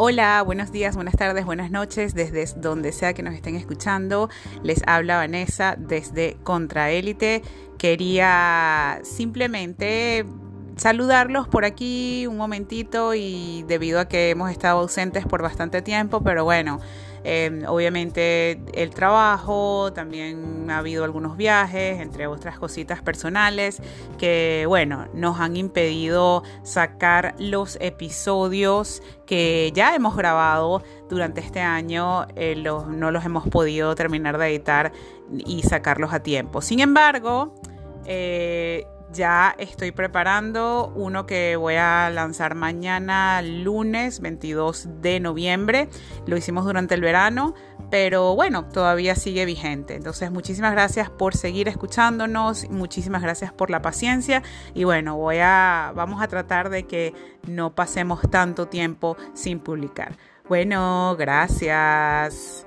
Hola, buenos días, buenas tardes, buenas noches, desde donde sea que nos estén escuchando. Les habla Vanessa desde Contraélite. Quería simplemente saludarlos por aquí un momentito y debido a que hemos estado ausentes por bastante tiempo, pero bueno, Em, obviamente el trabajo, también ha habido algunos viajes, entre otras cositas personales, que bueno, nos han impedido sacar los episodios que ya hemos grabado durante este año, eh, no los hemos podido terminar de editar y sacarlos a tiempo. Sin embargo, eh, ya estoy preparando uno que voy a lanzar mañana, lunes 22 de noviembre. Lo hicimos durante el verano, pero bueno, todavía sigue vigente. Entonces, muchísimas gracias por seguir escuchándonos, muchísimas gracias por la paciencia y bueno, voy a vamos a tratar de que no pasemos tanto tiempo sin publicar. Bueno, gracias.